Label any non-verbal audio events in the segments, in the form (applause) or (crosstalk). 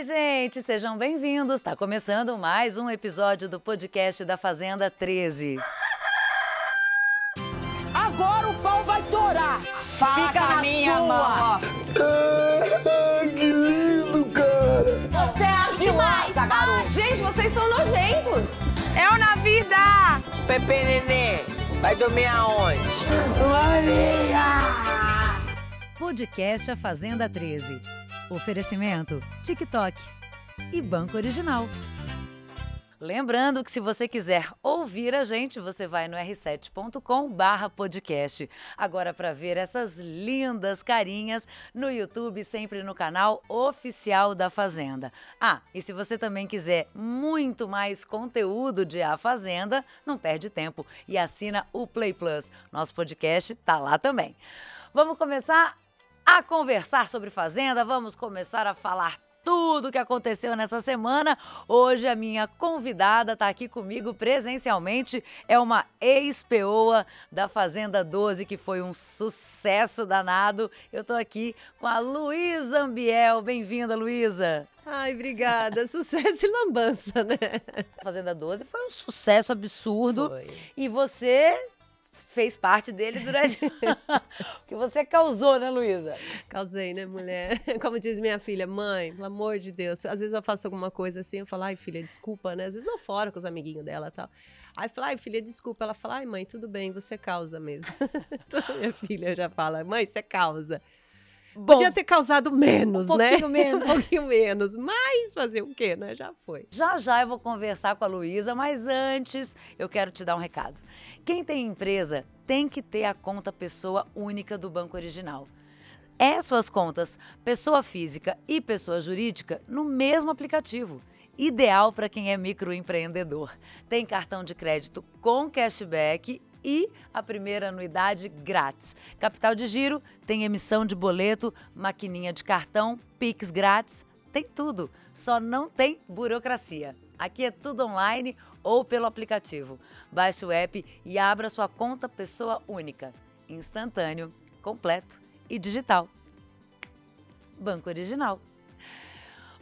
Oi, gente, sejam bem-vindos. Está começando mais um episódio do podcast da Fazenda 13. Agora o pau vai torar. Fala Fica com a na minha sua. mão. Ah, que lindo, cara! Você é ardilosa, garoto. Gente, vocês são nojentos. É o na vida. Pepe Nenê, vai dormir aonde? Podcast A Fazenda 13. Oferecimento TikTok e Banco Original. Lembrando que se você quiser ouvir a gente, você vai no r7.com/podcast. Agora para ver essas lindas carinhas no YouTube, sempre no canal oficial da Fazenda. Ah, e se você também quiser muito mais conteúdo de A Fazenda, não perde tempo e assina o Play Plus. Nosso podcast tá lá também. Vamos começar a conversar sobre Fazenda, vamos começar a falar tudo o que aconteceu nessa semana. Hoje a minha convidada está aqui comigo presencialmente, é uma ex-peoa da Fazenda 12, que foi um sucesso danado. Eu estou aqui com a Luísa Ambiel. Bem-vinda, Luísa. Ai, obrigada. (laughs) Sucesso e lambança, né? A Fazenda 12 foi um sucesso absurdo Foi. e você fez parte dele durante (laughs) (laughs) o que você causou, né, Luísa? Causei, né, mulher? (laughs) Como diz minha filha, mãe, pelo amor de Deus. Às vezes eu faço alguma coisa assim, eu falo, ai, filha, desculpa, né? Às vezes eu fora com os amiguinhos dela e tal. Aí eu falo, ai, filha, desculpa. Ela fala, ai, mãe, tudo bem, você causa mesmo. Então, minha filha já fala, mãe, você causa. Bom, Podia ter causado menos, um né? pouquinho menos. (laughs) um pouquinho menos. Mas fazer o quê, né? Já foi. Já já eu vou conversar com a Luísa, mas antes eu quero te dar um recado. Quem tem empresa tem que ter a conta pessoa única do Banco Original. É suas contas pessoa física e pessoa jurídica no mesmo aplicativo. Ideal para quem é microempreendedor. Tem cartão de crédito com cashback e a primeira anuidade grátis. Capital de giro, tem emissão de boleto, maquininha de cartão, Pix grátis, tem tudo. Só não tem burocracia. Aqui é tudo online ou pelo aplicativo. Baixe o app e abra sua conta pessoa única, instantâneo, completo e digital. Banco Original.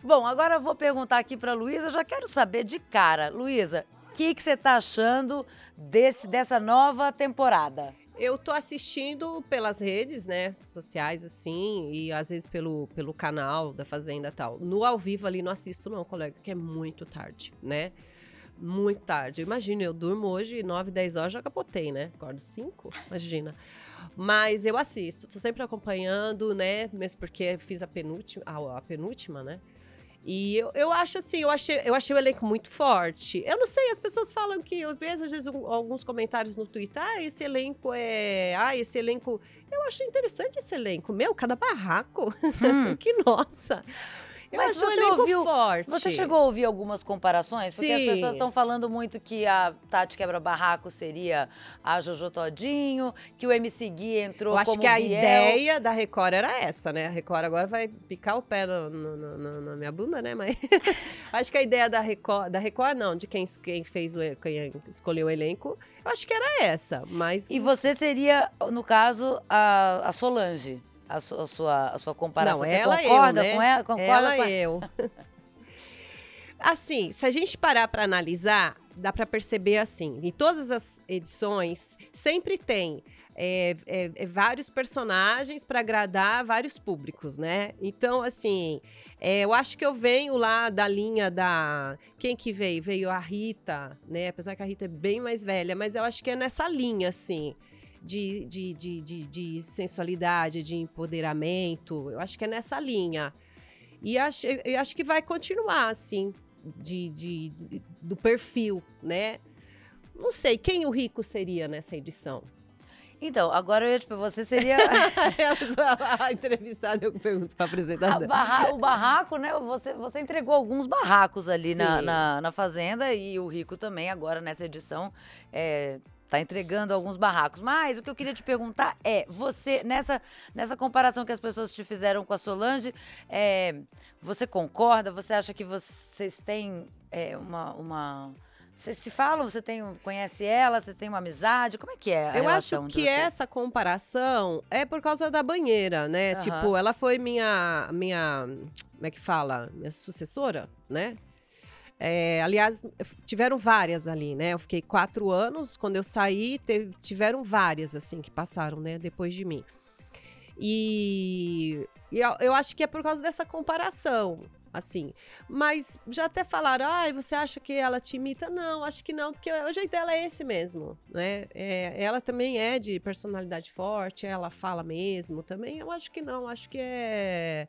Bom, agora eu vou perguntar aqui para Luísa, já quero saber de cara. Luísa, que que você está achando desse, dessa nova temporada? Eu tô assistindo pelas redes, né, sociais, assim, e às vezes pelo, pelo canal da Fazenda tal. No ao vivo ali não assisto não, colega, que é muito tarde, né? Muito tarde. Imagina, eu durmo hoje 9, 10 horas, já capotei, né? Acordo 5, imagina. Mas eu assisto, tô sempre acompanhando, né? Mesmo porque fiz a penúltima, a, a penúltima, né? E eu, eu acho assim, eu achei, eu achei o elenco muito forte. Eu não sei, as pessoas falam que eu vejo às vezes um- alguns comentários no Twitter, ah, esse elenco é. Ah, esse elenco. Eu acho interessante esse elenco. Meu, cada barraco. (laughs) que nossa! Eu Mas acho você ouviu- forte. Você chegou a ouvir algumas comparações? Porque as Sim. pessoas estão falando muito que a Tati Quebra-Barraco seria a Jojo Todinho, que o MC Gui entrou Eu acho como que a Biel. ideia da Record era essa, né? A Record agora vai picar o pé no- no- no- na minha bunda, né? Mas (laughs) acho que a ideia da Record, da Record não, de quem, quem fez o, quem escolheu o elenco, eu acho que era essa. Mas E você seria, no caso, a, a Solange. A, su- a sua, a sua comparação. Não, você ela concorda eu, né? com ela? Concorda ela com eu. (laughs) assim, se a gente parar para analisar, dá para perceber assim, em todas as edições sempre tem é, é, é, vários personagens para agradar vários públicos, né? Então, assim, é, eu acho que eu venho lá da linha da. Quem que veio? Veio a Rita, né? Apesar que a Rita é bem mais velha, mas eu acho que é nessa linha, assim. De, de, de, de, de sensualidade, de empoderamento. Eu acho que é nessa linha. E acho, eu acho que vai continuar, assim, de, de, de- do perfil, né? Não sei, quem o rico seria nessa edição? Então, agora eu ia perguntar, você seria (laughs) a entrevistada, eu pergunto para a apresentadora. barra- o barraco, né? Você, você entregou alguns barracos ali na, na, na Fazenda e o Rico também, agora nessa edição, é, tá entregando alguns barracos. Mas o que eu queria te perguntar é, você, nessa, nessa comparação que as pessoas te fizeram com a Solange, é, você concorda? Você acha que vocês têm é, uma... uma Vocês se falam? Você tem, conhece ela? Você tem uma amizade? Como é que é a Eu acho que essa comparação é por causa da banheira, né? Aham. Tipo, ela foi minha, minha, como é que fala? Minha sucessora, né? É, aliás, tiveram várias ali, né? Eu fiquei quatro anos, quando eu saí, teve- tiveram várias, assim, que passaram, né? Depois de mim. E, e eu, eu acho que é por causa dessa comparação, assim. Mas já até falaram, ai, você acha que ela te imita? Não, acho que não, porque o jeito dela é esse mesmo, né? É, ela também é de personalidade forte, ela fala mesmo também. Eu acho que não, acho que é...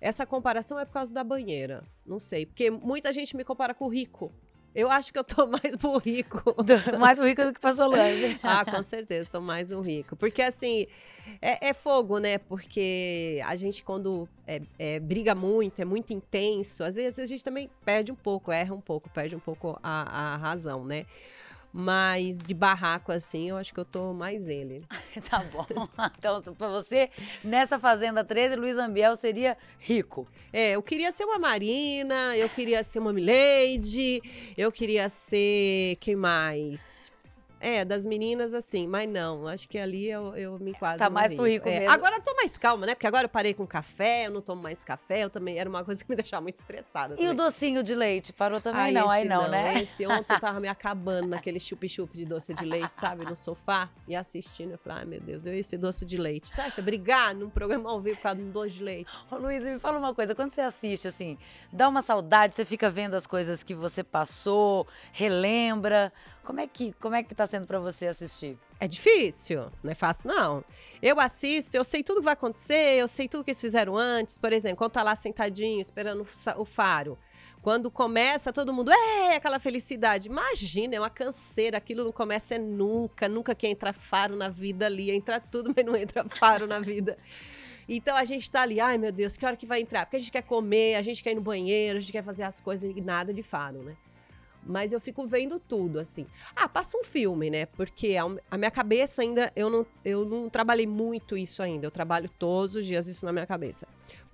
Essa comparação é por causa da banheira, não sei. Porque muita gente me compara com o rico. Eu acho que eu tô (laughs) mais pro rico. Mais rico do que pra Solange. (laughs) Ah, com certeza, tô mais um rico. Porque assim, é, é fogo, né? Porque a gente, quando é- é, briga muito, é muito intenso, às vezes a gente também perde um pouco, erra um pouco, perde um pouco a, a razão, né? Mas de barraco, assim, eu acho que eu tô mais ele. (laughs) tá bom. (laughs) Então, pra você, nessa Fazenda 13, Luiz Ambiel seria rico. É, eu queria ser uma Marina, eu queria ser uma Milady, eu queria ser. Quem mais? É, das meninas, assim, mas não, acho que ali eu, eu me enquadro. Tá mais pro rico É, mesmo. Agora eu tô mais calma, né? Porque agora eu parei com café, eu não tomo mais café, eu também era uma coisa que me (laughs) deixava muito estressada. E também. o docinho de leite? Parou também? Ah, não, aí esse não, né? Esse ontem eu tava me (laughs) acabando naquele chup-chup de doce de leite, sabe? No sofá e assistindo. Eu falei, ai meu Deus, eu ia esse doce de leite. Você acha brigar num programa ao vivo por causa de um doce de leite? Ô, Luiz, me fala uma coisa. Quando você assiste, assim, dá uma saudade, você fica vendo as coisas que você passou, relembra. Como é que, como é que tá sendo pra você assistir? É difícil, não é fácil, não. Eu assisto, eu sei tudo que vai acontecer, eu sei tudo que eles fizeram antes. Por exemplo, quando tá lá sentadinho, esperando o faro. Quando começa, todo mundo, é, aquela felicidade. Imagina, é uma canseira, aquilo não começa é nunca, nunca que entra faro na vida ali. Entra tudo, (laughs) mas não entra faro na vida. Então a gente tá ali, ai meu Deus, que hora que vai entrar? Porque a gente quer comer, a gente quer ir no banheiro, a gente quer fazer as coisas e nada de faro, né? Mas eu fico vendo tudo, assim. Ah, passa um filme, né? Porque a, minha cabeça ainda, eu não, eu não trabalhei muito isso ainda. Eu trabalho todos os dias isso na minha cabeça.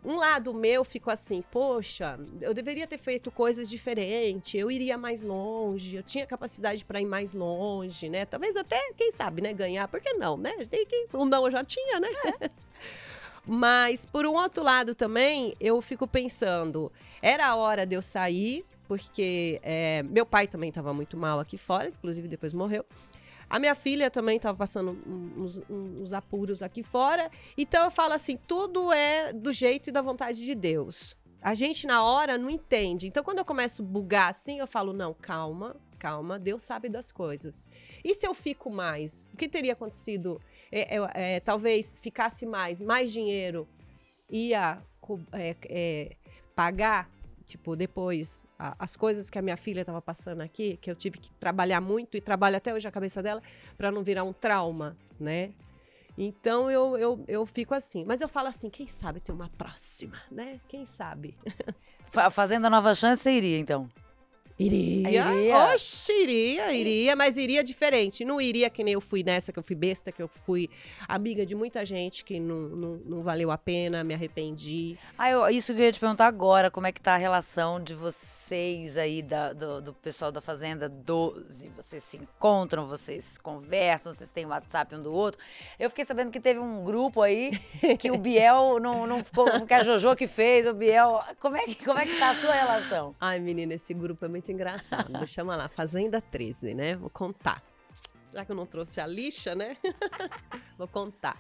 Um lado meu fico assim, poxa, eu deveria ter feito coisas diferentes, eu iria mais longe, eu tinha capacidade para ir mais longe, né? Talvez até, quem sabe, né, ganhar, por que não, né? Tem que, o não eu já tinha, né? (laughs) Mas, por um outro lado também, eu fico pensando, era a hora de eu sair, porque é, meu pai também estava muito mal aqui fora, inclusive depois morreu. A minha filha também estava passando uns, uns apuros aqui fora. Então eu falo assim: tudo é do jeito e da vontade de Deus. A gente na hora não entende. Então quando eu começo a bugar assim, eu falo: não, calma, calma, Deus sabe das coisas. E se eu fico mais? O que teria acontecido? É, é, é, talvez ficasse mais, mais dinheiro ia é, é, pagar, tipo, depois a- as coisas que a minha filha estava passando aqui, que eu tive que trabalhar muito e trabalho até hoje a cabeça dela, para não virar um trauma, né? Então eu, eu, eu fico assim. Mas eu falo assim, quem sabe tem uma próxima, né? Quem sabe? (laughs) Fa- Fazendo a nova chance, você iria, então? Iria. Iria? Oxe, iria, iria, mas iria diferente. Não iria que nem eu fui nessa, que eu fui besta, que eu fui amiga de muita gente que não, não, não valeu a pena, me arrependi. Ah, eu, isso que eu ia te perguntar agora, como é que tá a relação de vocês aí, da- do, do pessoal da Fazenda 12? Vocês se encontram, vocês conversam, vocês têm WhatsApp um do outro. Eu fiquei sabendo que teve um grupo aí que o Biel não, não ficou, que a Jojo que fez, o Biel. Como é que, como é que tá a sua relação? Ai, menina, esse grupo é muito engraçado. (laughs) Eu lá, Fazenda 13, né? Vou contar. Já que eu não trouxe a lixa, né? (laughs) Vou contar.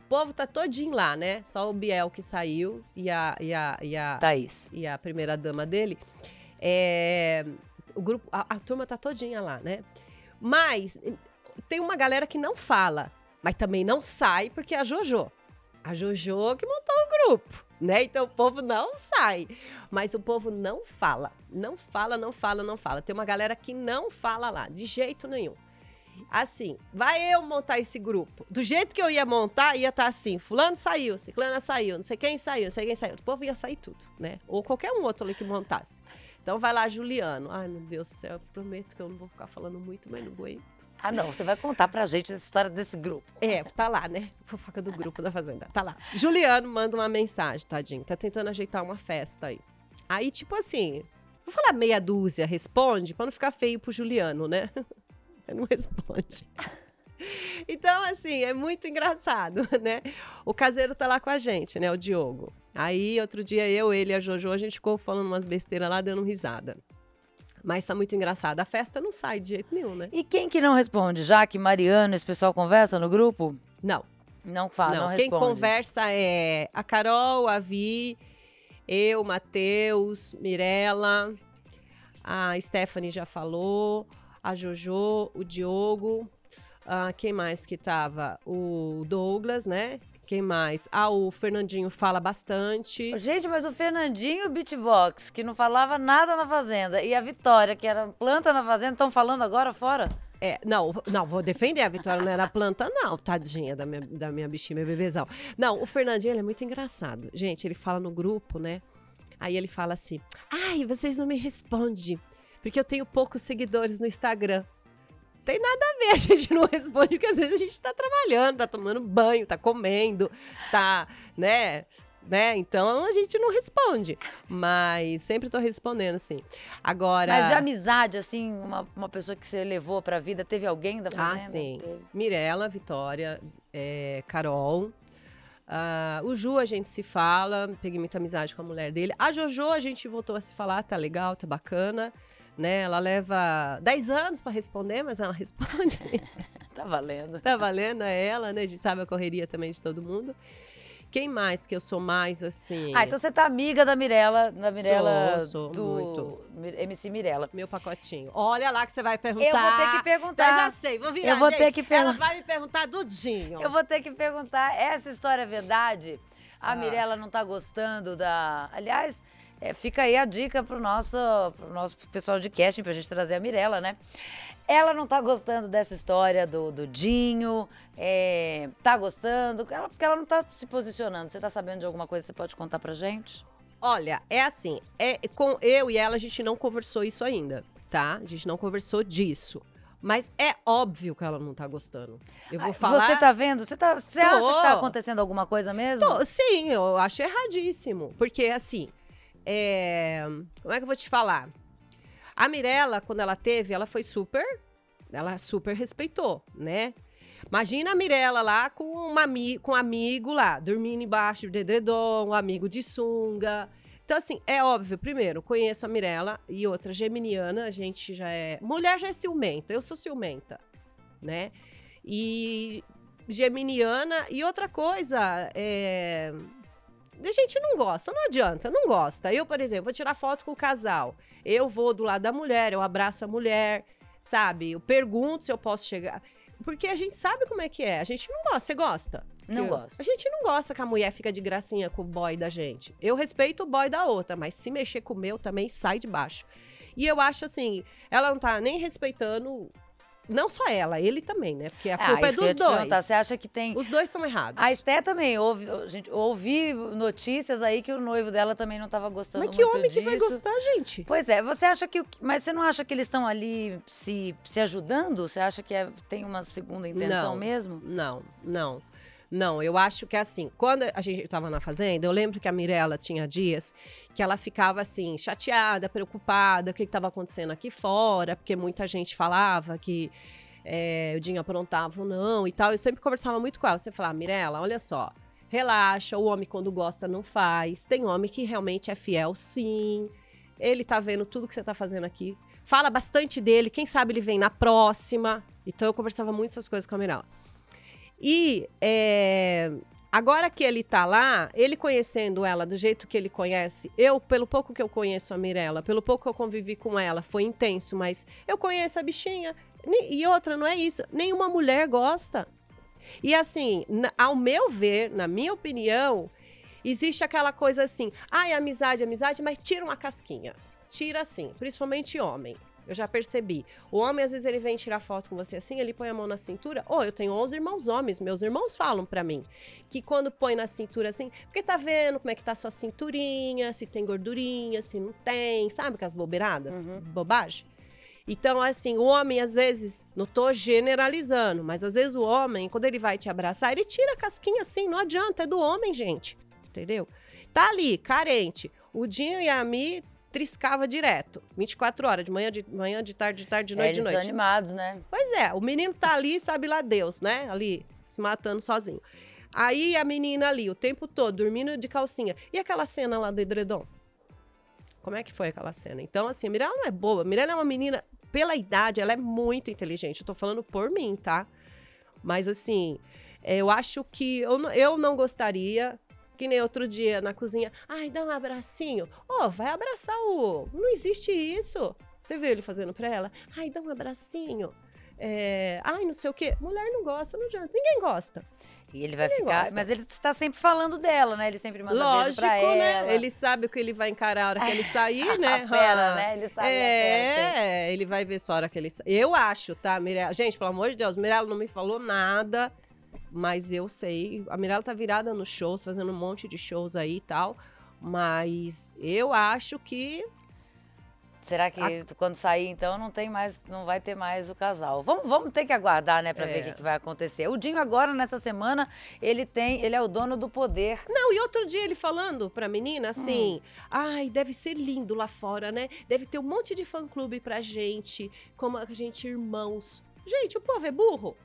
O povo tá todinho lá, né? Só o Biel que saiu e a, e a, e a, Thaís. e a primeira dama dele. É, o grupo, a, a turma tá todinha lá, né? Mas tem uma galera que não fala, mas também não sai porque é a Jojo. A Jojo que montou o grupo, né? Então o povo não sai, mas o povo não fala, não fala, não fala, não fala. Tem uma galera que não fala lá, de jeito nenhum. Assim, vai eu montar esse grupo. Do jeito que eu ia montar, ia estar assim: Fulano saiu, Ciclana saiu, não sei quem saiu, não sei quem saiu. O povo ia sair tudo, né? Ou qualquer um outro ali que montasse. Então vai lá, Juliano. Ai, meu Deus do céu, eu prometo que eu não vou ficar falando muito, mas não aguento. Ah, não, você vai contar pra gente essa história desse grupo. É, tá lá, né? Fofoca do grupo da Fazenda. Tá lá. Juliano manda uma mensagem, tadinho. Tá tentando ajeitar uma festa aí. Aí, tipo assim, Vou falar meia dúzia responde, pra não ficar feio pro Juliano, né? (laughs) não responde. Então, assim, é muito engraçado, né? O caseiro tá lá com a gente, né? O Diogo. Aí, outro dia, eu, ele e a Jojo, a gente ficou falando umas besteiras lá, dando risada. Mas tá muito engraçado. A festa não sai de jeito nenhum, né? E quem que não responde? Jaque, Mariano, esse pessoal conversa no grupo? Não. Não fala, não, não, quem responde. conversa é a Carol, a Vi, eu, Matheus, Mirella, a Stephanie já falou, a Jojo, o Diogo, ah, quem mais que tava? O Douglas, né? Quem mais? Ah, o Fernandinho fala bastante. Gente, mas o Fernandinho Beatbox, que não falava nada na Fazenda, e a Vitória, que era planta na Fazenda, estão falando agora fora? É, não, não, vou defender a Vitória, não era planta, não, tadinha da minha, da minha bichinha, meu bebezão. Não, o Fernandinho, ele é muito engraçado. Gente, ele fala no grupo, né? Aí ele fala assim: ai, vocês não me respondem, porque eu tenho poucos seguidores no Instagram. Tem nada a ver, (laughs) a gente não responde, porque às vezes a gente tá trabalhando, tá tomando banho, tá comendo, tá, né? Né? Então a gente não responde. Mas sempre tô respondendo, assim. Agora. Mas de amizade, assim, uma, uma pessoa que você levou pra vida, teve alguém da Fazenda? Ah, sim. Teve. Mirella, Vitória, é, Carol. Ah, o Ju a gente se fala, peguei muita amizade com a mulher dele. A Jojo a gente voltou a se falar, tá legal, tá bacana. Né? Ela leva 10 anos pra responder, mas ela (laughs) responde. Tá valendo. tá valendo, é ela, né? A gente sabe a correria também de todo mundo. Quem mais que eu sou mais assim? Ah, então você tá amiga da Mirella, da Mirella Sou, sou, do muito. MC Mirella. Meu pacotinho. Olha lá que você vai perguntar. Eu vou ter que Tá, perguntar. já sei, vou virar. Eu vou gente. ter que Ela perguntar. vai me perguntar do Dinho. Eu vou ter que perguntar, essa história é verdade? A Ah. Mirella não tá gostando da... Aliás, é, fica aí a dica pro nosso, pro nosso pessoal de casting, pra gente trazer a Mirella, né? Ela não tá gostando dessa história do, do Dinho, é, tá gostando, ela, porque ela não tá se posicionando. Você tá sabendo de alguma coisa que você pode contar pra gente? Olha, é assim, é com eu e ela a gente não conversou isso ainda, tá? A gente não conversou disso. Mas é óbvio que ela não tá gostando. Eu vou falar. Você tá vendo? Você, tá, você acha que tá acontecendo alguma coisa mesmo? Tô, sim, eu acho erradíssimo. Porque, assim, é, como é que eu vou te falar? A Mirella, quando ela teve, ela foi super. Ela super respeitou, né? Imagina a Mirella lá com, uma, com um amigo lá, dormindo embaixo do edredom, um amigo de sunga. Então, assim, é óbvio, primeiro, conheço a Mirella e outra, geminiana, a gente já é. Mulher já é ciumenta, eu sou ciumenta, né? E geminiana. E outra coisa, é. A gente não gosta, não adianta, não gosta. Eu, por exemplo, vou tirar foto com o casal. Eu vou do lado da mulher, eu abraço a mulher, sabe? Eu pergunto se eu posso chegar. Porque a gente sabe como é que é. A gente não gosta. Você gosta? Não Que- gosto. A gente não gosta que a mulher fica de gracinha com o boy da gente. Eu respeito o boy da outra, mas se mexer com o meu também sai de baixo. E eu acho assim, ela não tá nem respeitando. Não só ela, ele também, né? Porque a Ah, culpa é eu ia dos dois. Você acha que tem... Os dois são errados. A Esté também, ouve, gente, ouvi notícias aí que o noivo dela também não estava gostando Mas que homem disso. que vai gostar, gente? Pois é, você acha que. Mas você não acha que eles estão ali se, se ajudando? Você acha que é- tem uma segunda intenção Não. mesmo? Não, não. Não, eu acho que é assim, quando a gente estava na fazenda, eu lembro que a Mirella tinha dias que ela ficava assim, chateada, preocupada, o que estava acontecendo aqui fora, porque muita gente falava que é, o Dinho aprontava ou não e tal. Eu sempre conversava muito com ela. Você falava, Mirella, olha só, relaxa, o homem quando gosta não faz. Tem homem que realmente é fiel, sim. Ele tá vendo tudo que você tá fazendo aqui. Fala bastante dele, quem sabe ele vem na próxima. Então eu conversava muito essas coisas com a Mirella. E é, agora que ele tá lá, ele conhecendo ela do jeito que ele conhece, eu, pelo pouco que eu conheço a Mirella, pelo pouco que eu convivi com ela, foi intenso, mas eu conheço a bichinha. E outra, não é isso. Nenhuma mulher gosta. E assim, ao meu ver, na minha opinião, existe aquela coisa assim: ai, amizade, amizade, mas tira uma casquinha. Tira assim, principalmente homem. Eu já percebi. O homem, às vezes, ele vem tirar foto com você assim, ele põe a mão na cintura. Ou eu tenho 11 irmãos homens, meus irmãos falam pra mim que quando põe na cintura assim, porque tá vendo como é que tá a sua cinturinha, se tem gordurinha, se não tem, sabe aquelas bobeiradas? Bobagem. Então, assim, o homem, às vezes, não tô generalizando, mas às vezes o homem, quando ele vai te abraçar, ele tira a casquinha assim, não adianta, é do homem, gente. Entendeu? Tá ali, carente. O Dinho e a Mi triscava direto. 24 horas, de manhã, de manhã, de tarde, de tarde, de É, noite, de eles noite. são animados, né? Pois é, o menino tá ali, sabe lá Deus, né? Ali, se matando sozinho. Aí a menina ali, o tempo todo, dormindo de calcinha. E aquela cena lá do edredom? Como é que foi aquela cena? Então, assim, a Mirella não é boba. A Mirella é uma menina, pela idade, ela é muito inteligente. Eu tô falando por mim, tá? Mas, assim, é, eu acho que eu, eu não gostaria. Que nem outro dia na cozinha. Ai, dá um abracinho. Ô, vai abraçar o. Não existe isso. Você viu ele fazendo pra ela? Ai, dá um abracinho. É, ai, não sei o quê. Mulher não gosta, não adianta. Ninguém gosta. E ele vai Ele ficar. gosta. Mas ele está sempre falando dela, né? Ele sempre manda beijo Lógico, pra ela. né? Ele sabe o que ele vai encarar a hora que ele sair, (laughs) né? A fera, Ah, né? Ele sabe que- É, ele vai ver só a hora que ele sair. Eu acho, tá, Mirella? Gente, pelo amor de Deus, Mirella não me falou nada, mas eu sei. A Mirella tá virada nos shows, fazendo um monte de shows aí e tal. Mas eu acho que Será que quando sair, então, não tem mais, não vai ter mais o casal? Vamos, vamos ter que aguardar, né, pra ver É. o que, que vai acontecer. O Dinho agora, nessa semana, ele tem, ele é o dono do poder. Não, e outro dia ele falando pra menina assim: ai, deve ser lindo lá fora, né? Deve ter um monte de fã-clube pra gente, como a gente irmãos. Gente, o povo é burro.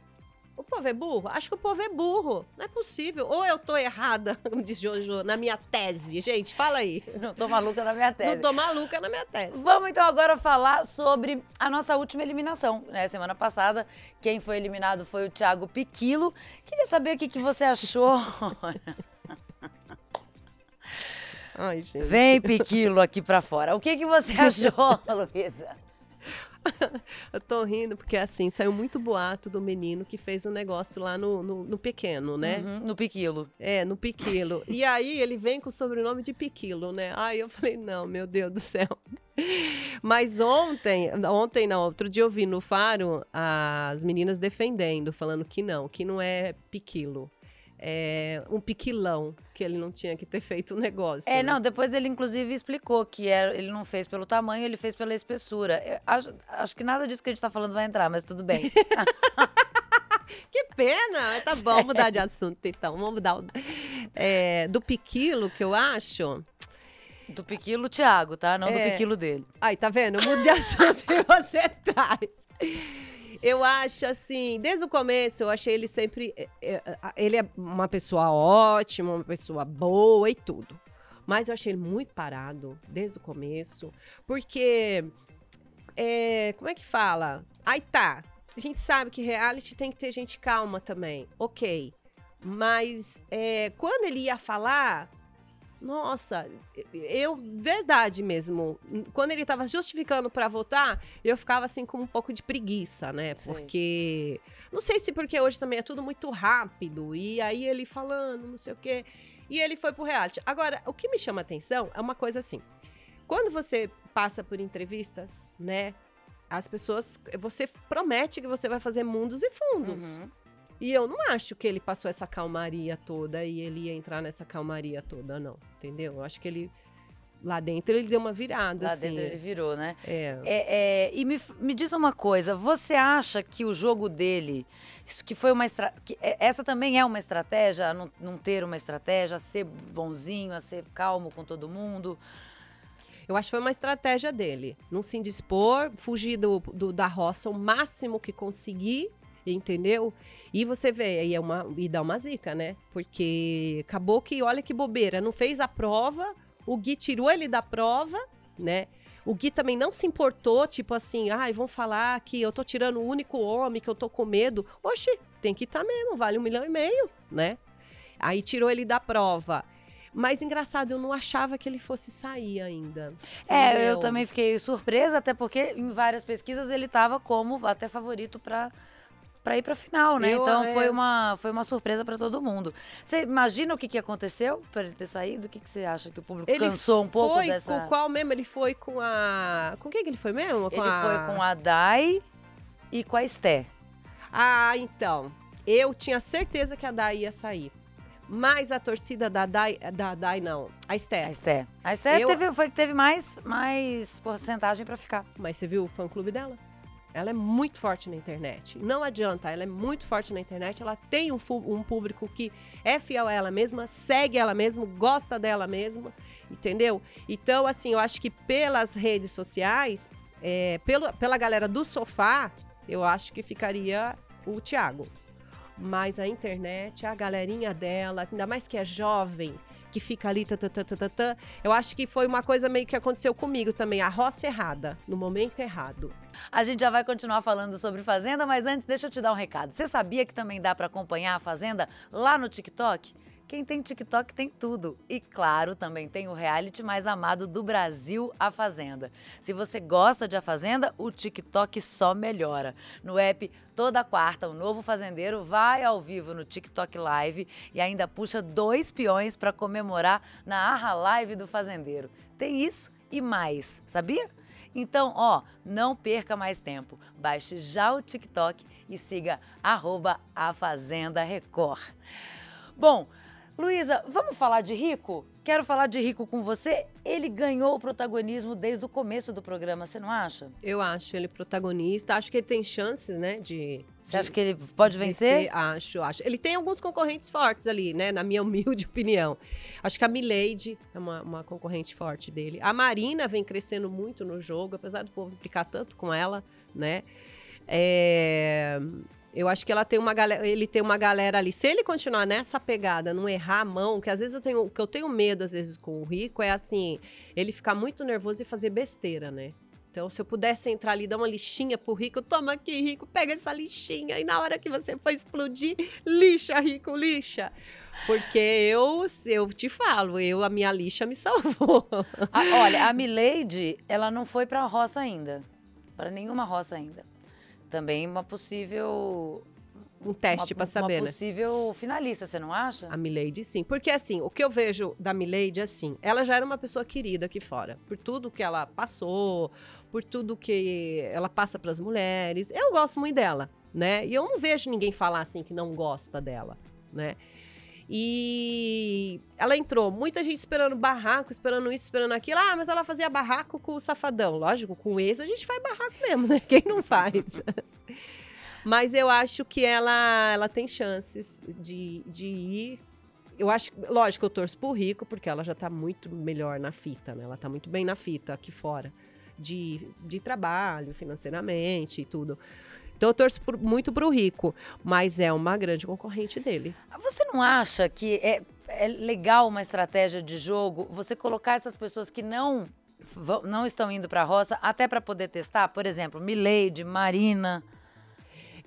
O povo é burro? Acho que o povo é burro. Não é possível. Ou eu tô errada, (laughs) como diz Jojo, na minha tese. Gente, fala aí. Não tô maluca na minha tese. Não tô maluca na minha tese. Vamos então agora falar sobre a nossa última eliminação. Né? Semana passada, quem foi eliminado foi o Thiago Piquilo. Queria saber o que, que você achou. (laughs) Ai, gente. Vem, Piquilo, aqui pra fora. O que, que você (laughs) achou, Luísa? (laughs) Eu tô rindo porque, assim, saiu muito boato do menino que fez um negócio lá no, no, no pequeno, né? Uhum, no Piquilo. É, no Piquilo. E aí ele vem com o sobrenome de Piquilo, né? Aí eu falei, não, meu Deus do céu. (laughs) Mas ontem, ontem não, outro dia eu vi no Faro as meninas defendendo, falando que não, que não é Piquilo. É um piquilão, que ele não tinha que ter feito o negócio. É, né? não, depois ele inclusive explicou que era, ele não fez pelo tamanho, ele fez pela espessura. Eu acho, acho que nada disso que a gente tá falando vai entrar, mas tudo bem. (laughs) (laughs) Que pena! Tá bom, vamos mudar de assunto então. Vamos mudar o, é, do Piquilo, que eu acho. Do Piquilo, Thiago, tá? Não do É. Piquilo dele. Ai, tá vendo? Eu mudo de assunto e você (laughs) traz. Eu acho assim, desde o começo, eu achei ele sempre. é, é, Ele é uma pessoa ótima, uma pessoa boa e tudo. Mas eu achei ele muito parado desde o começo. Porque. é, como é que fala? Aí tá. A gente sabe que reality tem que ter gente calma também. Ok. Mas é, quando ele ia falar, nossa, eu, verdade mesmo. Quando ele tava justificando pra votar, eu ficava assim com um pouco de preguiça, né? Sei. Porque. Não sei se porque hoje também é tudo muito rápido. E aí ele falando, não sei o quê. E ele foi pro reality. Agora, o que me chama atenção é uma coisa assim. Quando você passa por entrevistas, né? As pessoas. Você promete que você vai fazer mundos e fundos. Uhum. E eu não acho que ele passou essa calmaria toda e ele ia entrar nessa calmaria toda, não. Entendeu? Eu acho que ele. Lá dentro ele deu uma virada. Lá assim, dentro ele virou, né? É. É, é, e me, me diz uma coisa, você acha que o jogo dele, isso que foi uma estra... que é- essa também é uma estratégia, não, não ter uma estratégia, a ser bonzinho, a ser calmo com todo mundo? Eu acho que foi uma estratégia dele. Não se indispor, fugir do, do- da roça o máximo que conseguir, entendeu? E você vê, aí é uma, e dá uma zica, né? Porque acabou que, olha que bobeira, não fez a prova, o Gui tirou ele da prova, né? O Gui também não se importou, tipo assim, ai, vão falar que eu tô tirando o único homem, que eu tô com medo. Oxi, tem que estar mesmo, vale um milhão e meio, né? Aí tirou ele da prova. Mas engraçado, eu não achava que ele fosse sair ainda. É, eu entendeu? também fiquei surpresa, até porque em várias pesquisas ele estava como até favorito para para ir para final, né? Eu, então é. foi uma foi uma surpresa para todo mundo. Você imagina o que, que aconteceu para ele ter saído? O que, que você acha que o público Ele cansou um pouco foi dessa? com qual mesmo? Ele foi com a. Com quem que ele foi mesmo? Com Ele foi com a Dai e com a Esté. Ah, então. Eu tinha certeza que a Dai ia sair. Mas a torcida da Dai. Da Dai, não. A A Esther. Esté. A Esté Eu- teve, foi que teve mais, mais porcentagem para ficar. Mas você viu o fã-clube dela? Ela é muito forte na internet. Não adianta, ela é muito forte na internet. Ela tem um, um público que é fiel a ela mesma, segue ela mesma, gosta dela mesma, entendeu? Então, assim, eu acho que pelas redes sociais, é, pelo, pela galera do sofá, eu acho que ficaria o Thiago. Mas a internet, a galerinha dela, ainda mais que é jovem, que fica ali, tã, eu acho que foi uma coisa meio que aconteceu comigo também, a roça errada, no momento errado. A gente já vai continuar falando sobre Fazenda, mas antes deixa eu te dar um recado. Você sabia que também dá para acompanhar a Fazenda lá no TikTok? Quem tem TikTok tem tudo. E claro, também tem o reality mais amado do Brasil, A Fazenda. Se você gosta de A Fazenda, o TikTok só melhora. No app, toda quarta, o novo fazendeiro vai ao vivo no TikTok Live e ainda puxa dois peões para comemorar na Arra Live do Fazendeiro. Tem isso e mais, sabia? Então, ó, não perca mais tempo. Baixe já o TikTok e siga arroba a Fazenda Record. Bom, Luísa, vamos falar de Rico? Quero falar de Rico com você. Ele ganhou o protagonismo desde o começo do programa, você não acha? Eu acho ele protagonista. Acho que ele tem chances, né, de você acha que ele pode vencer? vencer? Acho, acho. Ele tem alguns concorrentes fortes ali, né? Na minha (laughs) humilde opinião. Acho que a Milady é uma, uma concorrente forte dele. A Marina vem crescendo muito no jogo, apesar do povo implicar tanto com ela, né? É... Eu acho que ela tem uma galera, ele tem uma galera ali. Se ele continuar nessa pegada, não errar a mão, que às vezes eu tenho, que eu tenho medo às vezes com o Rico é assim, ele ficar muito nervoso e fazer besteira, né? Então, se eu pudesse entrar ali, dar uma lixinha pro Rico, toma aqui, Rico, pega essa lixinha. E na hora que você for explodir, lixa, Rico, lixa. Porque eu, eu te falo, eu a minha lixa me salvou. (laughs) Ah, olha, a Milady, ela não foi para a roça ainda. Para nenhuma roça ainda também uma possível um teste para saber, uma né? possível finalista, você não acha? A Milady, sim. Porque, assim, o que eu vejo da Milady, assim, ela já era uma pessoa querida aqui fora. Por tudo que ela passou, por tudo que ela passa para as mulheres. Eu gosto muito dela, né? E eu não vejo ninguém falar, assim, que não gosta dela, né? E ela entrou, muita gente esperando barraco, esperando isso, esperando aquilo. Ah, mas ela fazia barraco com o safadão. Lógico, com o ex a gente faz barraco mesmo, né? Quem não faz? (laughs) mas eu acho que ela, ela tem chances de, de ir. Eu acho, lógico, eu torço pro Rico, porque ela já tá muito melhor na fita, né? Ela tá muito bem na fita aqui fora. De, de trabalho, financeiramente e tudo. Então eu torço por, muito pro Rico, mas é uma grande concorrente dele. Você não acha que é, é legal uma estratégia de jogo você colocar essas pessoas que não não estão indo para a roça até para poder testar, por exemplo, Milady, Marina?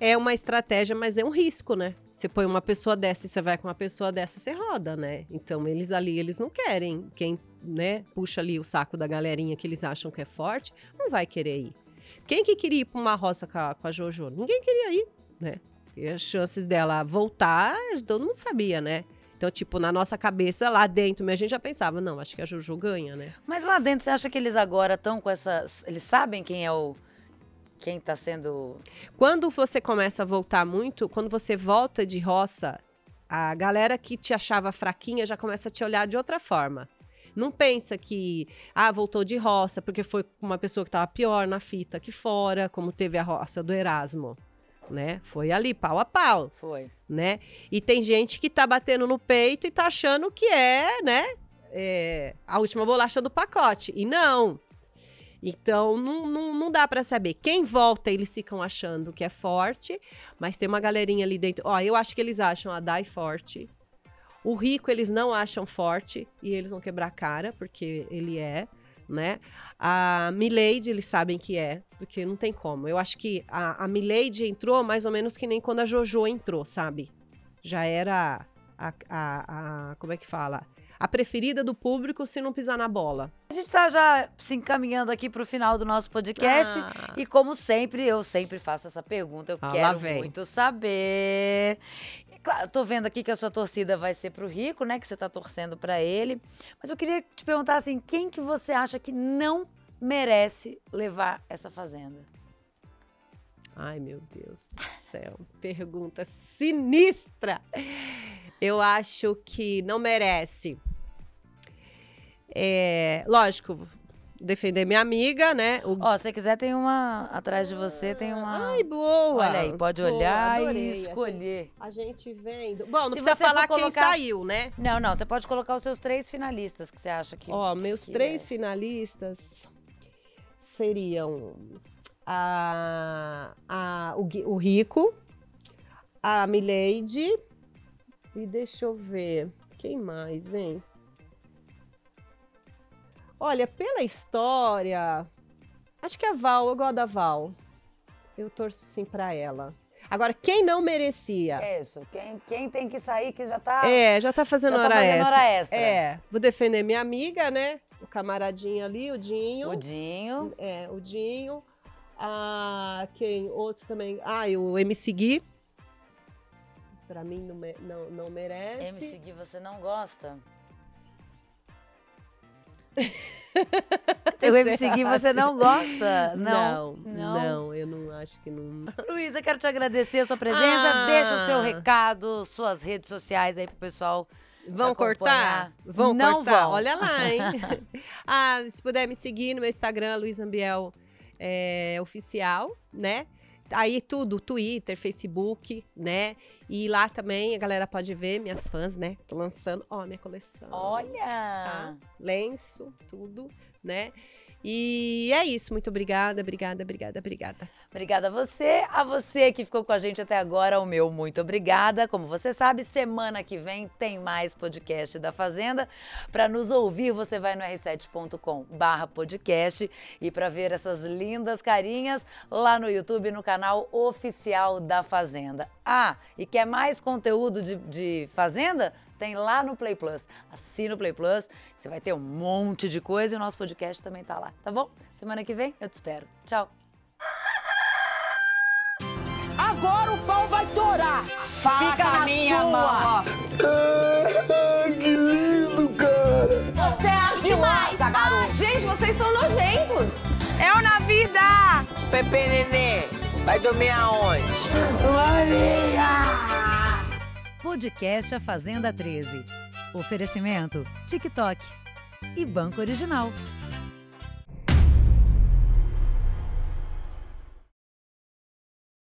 É uma estratégia, mas é um risco, né? Você põe uma pessoa dessa e você vai com uma pessoa dessa, você roda, né? Então eles ali, eles não querem. Quem, né, puxa ali o saco da galerinha que eles acham que é forte, não vai querer ir. Quem que queria ir para uma roça com a, com a Jojo? Ninguém queria ir, né? E as chances dela voltar, todo mundo sabia, né? Então, tipo, na nossa cabeça, lá dentro, a gente já pensava, não, acho que a Jojo ganha, né? Mas lá dentro, você acha que eles agora estão com essas. Eles sabem quem é o. Quem tá sendo. Quando você começa a voltar muito, quando você volta de roça, a galera que te achava fraquinha já começa a te olhar de outra forma. Não pensa que, ah, voltou de roça porque foi uma pessoa que estava pior na fita aqui fora, como teve a roça do Erasmo. Né? Foi ali, pau a pau. Foi. Né? E tem gente que tá batendo no peito e tá achando que é, né? É, a última bolacha do pacote. E não. Então, não, não, não dá para saber. Quem volta, eles ficam achando que é forte, mas tem uma galerinha ali dentro. Ó, eu acho que eles acham a Dai forte. O rico eles não acham forte e eles vão quebrar a cara, porque ele é, né? A Milady eles sabem que é, porque não tem como. Eu acho que a, a Milady entrou mais ou menos que nem quando a Jojo entrou, sabe? Já era a, a, a como é que fala? a preferida do público se não pisar na bola. A gente está já se encaminhando aqui para o final do nosso podcast. Ah. E como sempre, eu sempre faço essa pergunta. Eu ah, quero muito saber. Claro, tô vendo aqui que a sua torcida vai ser pro Rico, né? Que você tá torcendo para ele. Mas eu queria te perguntar assim, quem que você acha que não merece levar essa fazenda? Ai, meu Deus do céu. (laughs) Pergunta sinistra. Eu acho que não merece. É, lógico, defender minha amiga, né? O... Ó, se quiser, tem uma atrás de você, tem uma. Ai, boa! Olha aí, pode Boa, olhar adorei. e A gente- escolher. A gente vendo. Bom, não Se precisa falar quem colocar- saiu, né? Não, não, você pode colocar os seus três finalistas que você acha que. Ó, meus que três é. finalistas seriam a, a, o, o Rico, a Mileide e deixa eu ver, quem mais, hein? Olha, pela história, acho que a Val, eu gosto da Val. Eu torço sim pra ela. Agora, quem não merecia? É isso. Quem, quem tem que sair que já tá. É, já tá fazendo, já tá hora, fazendo extra. hora extra. É, vou defender minha amiga, né? O camaradinho ali, o Dinho. O Dinho. É, o Dinho. Ah, quem? Outro também. Ah, e o MC Gui. Pra mim não, não, não merece. MC Gui, você não gosta? (laughs) o MC Gui você não gosta? Não, Não. não, eu não acho que não. Luísa, quero te agradecer a sua presença. Ah. Deixa o seu recado, suas redes sociais aí pro pessoal. Vão cortar? Vão Não cortar? vão. Olha lá, hein? (laughs) ah, se puder me seguir no meu Instagram, Luiz Ambiel é, Oficial, né? Aí tudo, Twitter, Facebook, né? E lá também a galera pode ver, minhas fãs, né? Tô lançando, ó, minha coleção. Olha! tá? Lenço, tudo, né? E é isso, muito obrigada, obrigada, obrigada, obrigada. Obrigada a você, a você que ficou com a gente até agora, o meu muito obrigada. Como você sabe, semana que vem tem mais podcast da Fazenda. Para nos ouvir, você vai no r7.com/podcast e para ver essas lindas carinhas lá no YouTube no canal oficial da Fazenda. Ah, e quer mais conteúdo de, de Fazenda? Tem lá no Play Plus. Assina o Play Plus, você vai ter um monte de coisa e o nosso podcast também tá lá, tá bom? Semana que vem eu te espero. Tchau. Agora o pau vai torar. Fica na minha sua. Ah, que lindo, cara! Você é demais, garoto. Gente, vocês são nojentos. É o na vida. Pepe Nenê, vai dormir aonde? Podcast A Fazenda 13. Oferecimento TikTok e Banco Original.